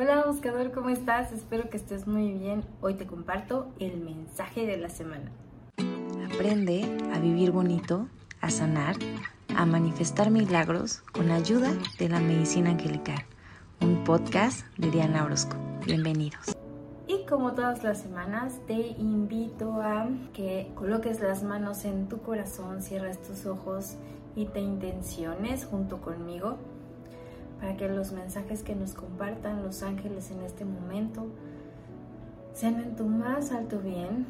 Hola buscador, ¿cómo estás? Espero que estés muy bien. Hoy te comparto el mensaje de la semana. Aprende a vivir bonito, a sanar, a manifestar milagros con ayuda de la medicina angelical. Un podcast de Diana Orozco. Bienvenidos. Y como todas las semanas, te invito a que coloques las manos en tu corazón, cierres tus ojos y te intenciones junto conmigo para que los mensajes que nos compartan los ángeles en este momento sean en tu más alto bien,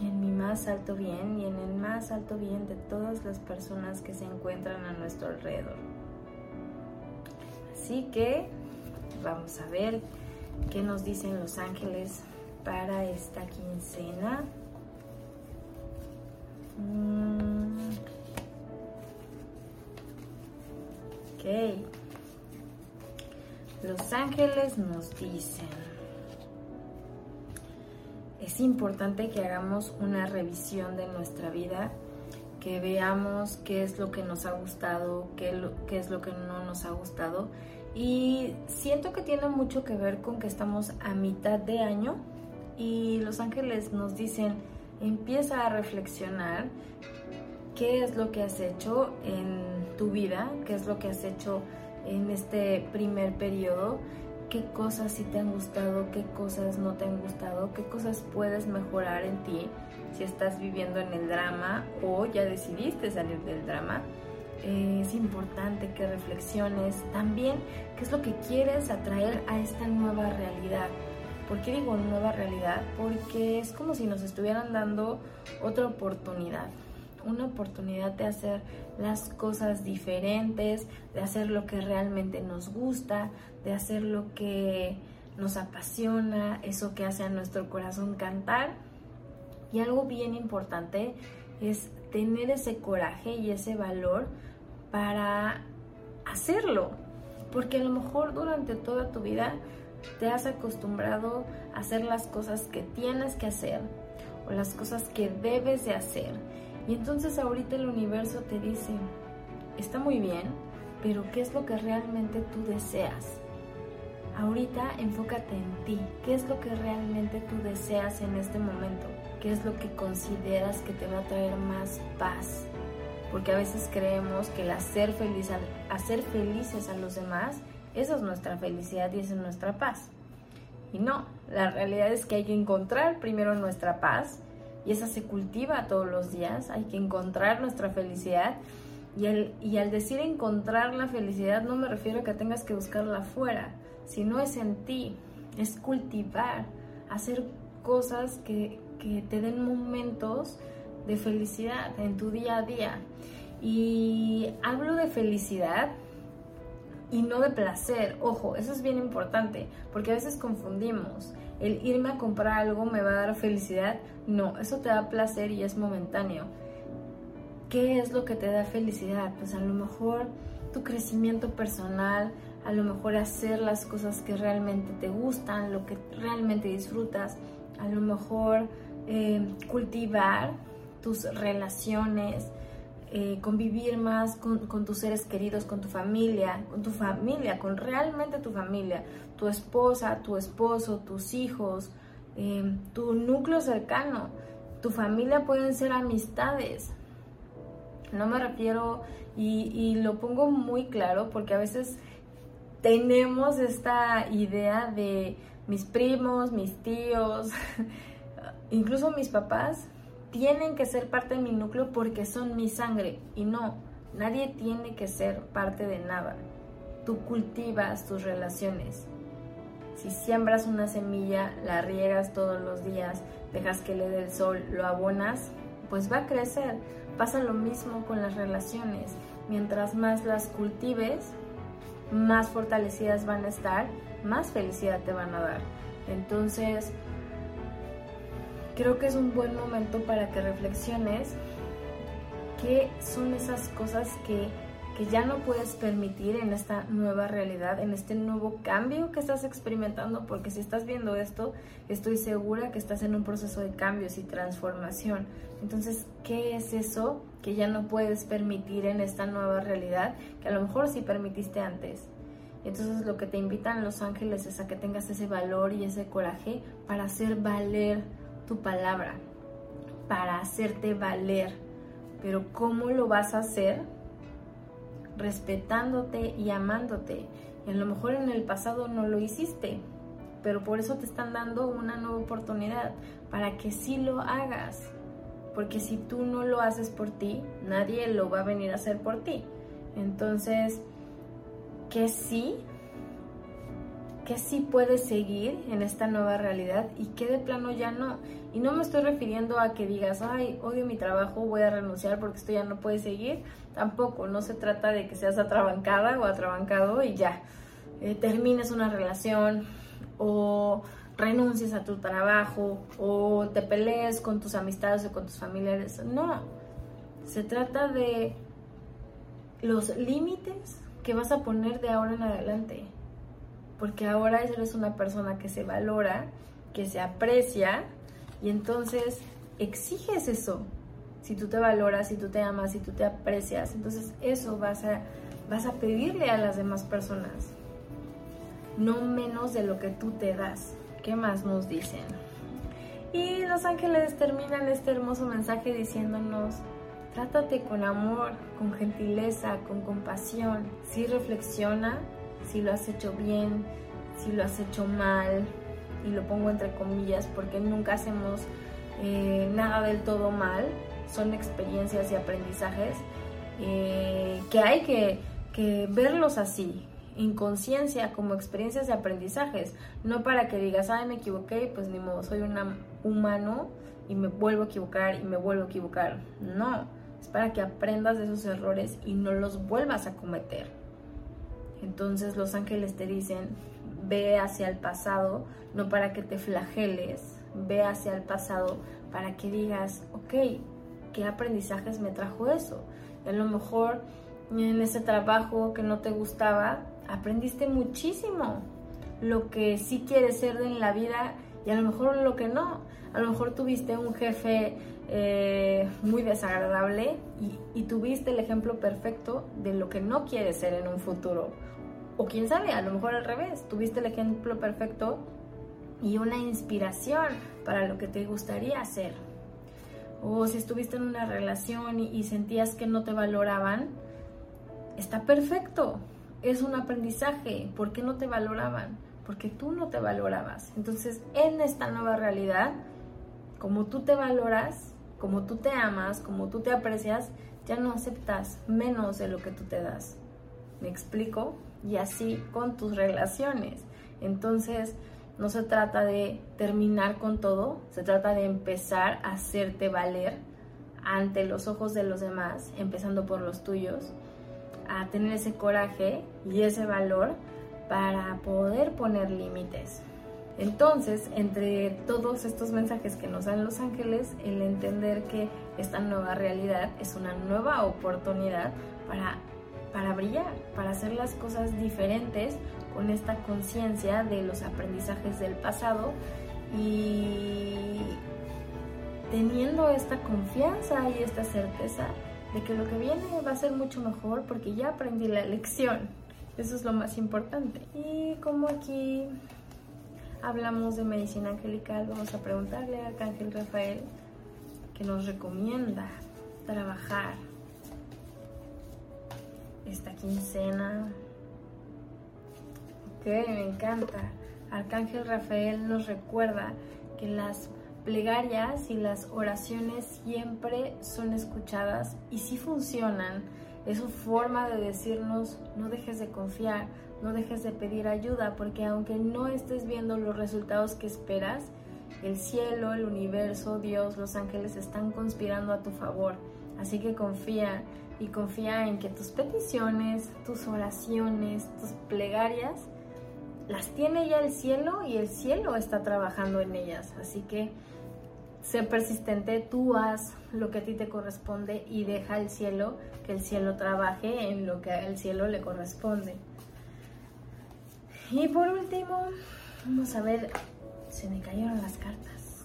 en mi más alto bien y en el más alto bien de todas las personas que se encuentran a nuestro alrededor. Así que vamos a ver qué nos dicen los ángeles para esta quincena. Mm. Ok. Los ángeles nos dicen, es importante que hagamos una revisión de nuestra vida, que veamos qué es lo que nos ha gustado, qué, es lo que no nos ha gustado. Y siento que tiene mucho que ver con que estamos a mitad de año y los ángeles nos dicen, empieza a reflexionar qué es lo que has hecho en tu vida, qué es lo que has hecho en este primer periodo, qué cosas sí te han gustado, qué cosas no te han gustado, qué cosas puedes mejorar en ti si estás viviendo en el drama o ya decidiste salir del drama. Eh, es importante que reflexiones también qué es lo que quieres atraer a esta nueva realidad. ¿Por qué digo nueva realidad? Porque es como si nos estuvieran dando otra oportunidad una oportunidad de hacer las cosas diferentes, de hacer lo que realmente nos gusta, de hacer lo que nos apasiona, eso que hace a nuestro corazón cantar. Y algo bien importante es tener ese coraje y ese valor para hacerlo. Porque a lo mejor durante toda tu vida te has acostumbrado a hacer las cosas que tienes que hacer o las cosas que debes de hacer y entonces ahorita el universo te dice, está muy bien, pero ¿qué es lo que realmente tú deseas? Ahorita enfócate en ti. ¿Qué es lo que realmente tú deseas en este momento? ¿Qué es lo que consideras que te va a traer más paz? Porque a veces creemos que el hacer, feliz, hacer felices a los demás, esa es nuestra felicidad y esa es nuestra paz. Y no, la realidad es que hay que encontrar primero nuestra paz y esa se cultiva todos los días. Hay que encontrar nuestra felicidad y al, y al decir encontrar la felicidad no me refiero a que tengas que buscarla afuera, sino es en ti, es cultivar, hacer cosas que, que te den momentos de felicidad en tu día a día. Y hablo de felicidad y no de placer. Ojo, eso es bien importante, porque a veces confundimos. El irme a comprar algo me va a dar felicidad. No, eso te da placer y es momentáneo. ¿Qué es lo que te da felicidad? Pues a lo mejor tu crecimiento personal, a lo mejor hacer las cosas que realmente te gustan, lo que realmente disfrutas, a lo mejor eh, cultivar tus relaciones, eh, convivir más con, tus seres queridos, con tu familia, con tu familia, con realmente tu familia, tu esposa, tu esposo, tus hijos, em, tu núcleo cercano. Tu familia pueden ser amistades. No me refiero, y, y lo pongo muy claro porque a veces tenemos esta idea de mis primos, mis tíos, incluso mis papás tienen que ser parte de mi núcleo porque son mi sangre. Y no, nadie tiene que ser parte de nada. Tú cultivas tus relaciones. Si siembras una semilla, la riegas todos los días, dejas que le dé el sol, lo abonas, pues va a crecer. Pasa lo mismo con las relaciones. Mientras más las cultives, más fortalecidas van a estar, más felicidad te van a dar. Entonces, creo que es un buen momento para que reflexiones qué son esas cosas que, que, ya no puedes permitir en esta nueva realidad, en este nuevo cambio que estás experimentando, porque si estás viendo esto, estoy segura que estás en un proceso de cambios y transformación. Entonces, ¿qué es eso que ya no puedes permitir en esta nueva realidad que a lo mejor sí permitiste antes? Entonces lo que te invitan los ángeles es a que tengas ese valor y ese coraje para hacer valer tu palabra, para hacerte valer. Pero ¿cómo lo vas a hacer? Respetándote y amándote. Y a lo mejor en el pasado no lo hiciste, pero por eso te están dando una nueva oportunidad para que sí lo hagas. Porque si tú no lo haces por ti, nadie lo va a venir a hacer por ti. Entonces, que sí, que sí puedes seguir en esta nueva realidad y que de plano ya no. Y no me estoy refiriendo a que digas, ay, odio mi trabajo, voy a renunciar porque esto ya no puede seguir. Tampoco, no se trata de que seas atrabancada o atrabancado y ya eh, termines una relación o renuncies a tu trabajo o te pelees con tus amistades o con tus familiares. No, se trata de los límites que vas a poner de ahora en adelante. Porque ahora eres una persona que se valora, que se aprecia y entonces exiges eso. Si tú te valoras, si tú te amas, si tú te aprecias, entonces eso vas a, vas a pedirle a las demás personas. No menos de lo que tú te das. ¿Qué más nos dicen? Y los ángeles terminan este hermoso mensaje diciéndonos, Trátate con amor, con gentileza, con compasión. Si reflexiona si lo has hecho bien, si lo has hecho mal, y lo pongo entre comillas porque nunca hacemos eh, nada del todo mal, son experiencias y aprendizajes eh, que hay que, verlos así, en conciencia, como experiencias de aprendizajes, no para que digas, ay, me equivoqué, pues ni modo, soy un humano y me vuelvo a equivocar y me vuelvo a equivocar. No, es para que aprendas de esos errores y no los vuelvas a cometer. Entonces los ángeles te dicen, ve hacia el pasado, no para que te flageles, ve hacia el pasado para que digas, ok, ¿qué aprendizajes me trajo eso? Y a lo mejor en ese trabajo que no te gustaba, aprendiste muchísimo lo que sí quieres ser en la vida y a lo mejor lo que no. A lo mejor tuviste un jefe eh, muy desagradable y, tuviste el ejemplo perfecto de lo que no quieres ser en un futuro. O quién sabe, a lo mejor al revés, tuviste el ejemplo perfecto y una inspiración para lo que te gustaría hacer. O si estuviste en una relación y sentías que no te valoraban, está perfecto, es un aprendizaje. ¿Por qué no te valoraban? Porque tú no te valorabas. Entonces, en esta nueva realidad, como tú te valoras, como tú te amas, como tú te aprecias, ya no aceptas menos de lo que tú te das. ¿Me explico? Y así con tus relaciones. Entonces, no se trata de terminar con todo, se trata de empezar a hacerte valer ante los ojos de los demás, empezando por los tuyos, a tener ese coraje y ese valor para poder poner límites. Entonces, entre todos estos mensajes que nos dan los ángeles, el entender que esta nueva realidad es una nueva oportunidad para, para brillar, para hacer las cosas diferentes con esta conciencia de los aprendizajes del pasado y teniendo esta confianza y esta certeza de que lo que viene va a ser mucho mejor porque ya aprendí la lección. Eso es lo más importante. Y como aquí hablamos de medicina angelical, vamos a preguntarle al Arcángel Rafael que nos recomienda trabajar esta quincena. Ok, me encanta. Arcángel Rafael nos recuerda que las plegarias y las oraciones siempre son escuchadas y si funcionan. Es su forma de decirnos no dejes de confiar, no dejes de pedir ayuda, porque aunque no estés viendo los resultados que esperas, el cielo, el universo, Dios, los ángeles están conspirando a tu favor. Así que confía y confía en que tus peticiones, tus oraciones, tus plegarias, las tiene ya el cielo y el cielo está trabajando en ellas. Así que sé persistente, tú haz lo que a ti te corresponde y deja el cielo que el cielo trabaje en lo que al cielo le corresponde. Y por último, vamos a ver, se me cayeron las cartas.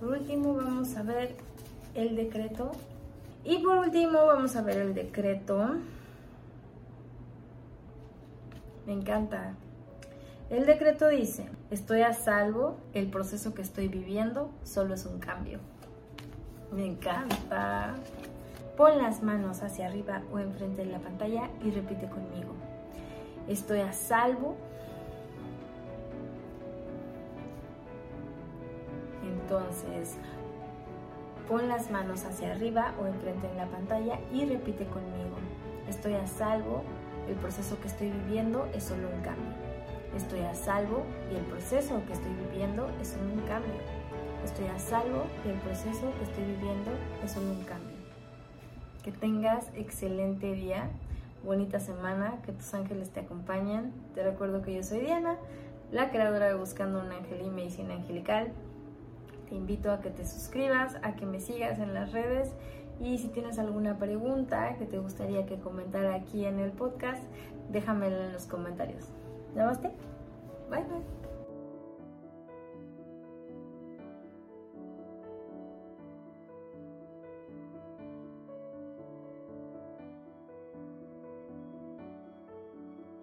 Por último, vamos a ver el decreto. Y por último, vamos a ver el decreto. Me encanta. El decreto dice, estoy a salvo, el proceso que estoy viviendo solo es un cambio. Me encanta. Pon las manos hacia arriba o enfrente de la pantalla y repite conmigo. Estoy a salvo. Entonces, pon las manos hacia arriba o enfrente de la pantalla y repite conmigo. Estoy a salvo, el proceso que estoy viviendo es solo un cambio. Estoy a salvo y el proceso que estoy viviendo es un cambio. Estoy a salvo y el proceso que estoy viviendo es un cambio. Que tengas excelente día, bonita semana, que tus ángeles te acompañen. Te recuerdo que yo soy Diana, la creadora de Buscando un Ángel y Medicina Angelical. Te invito a que te suscribas, a que me sigas en las redes y si tienes alguna pregunta que te gustaría que comentara aquí en el podcast, déjamela en los comentarios. Namaste. Bye bye.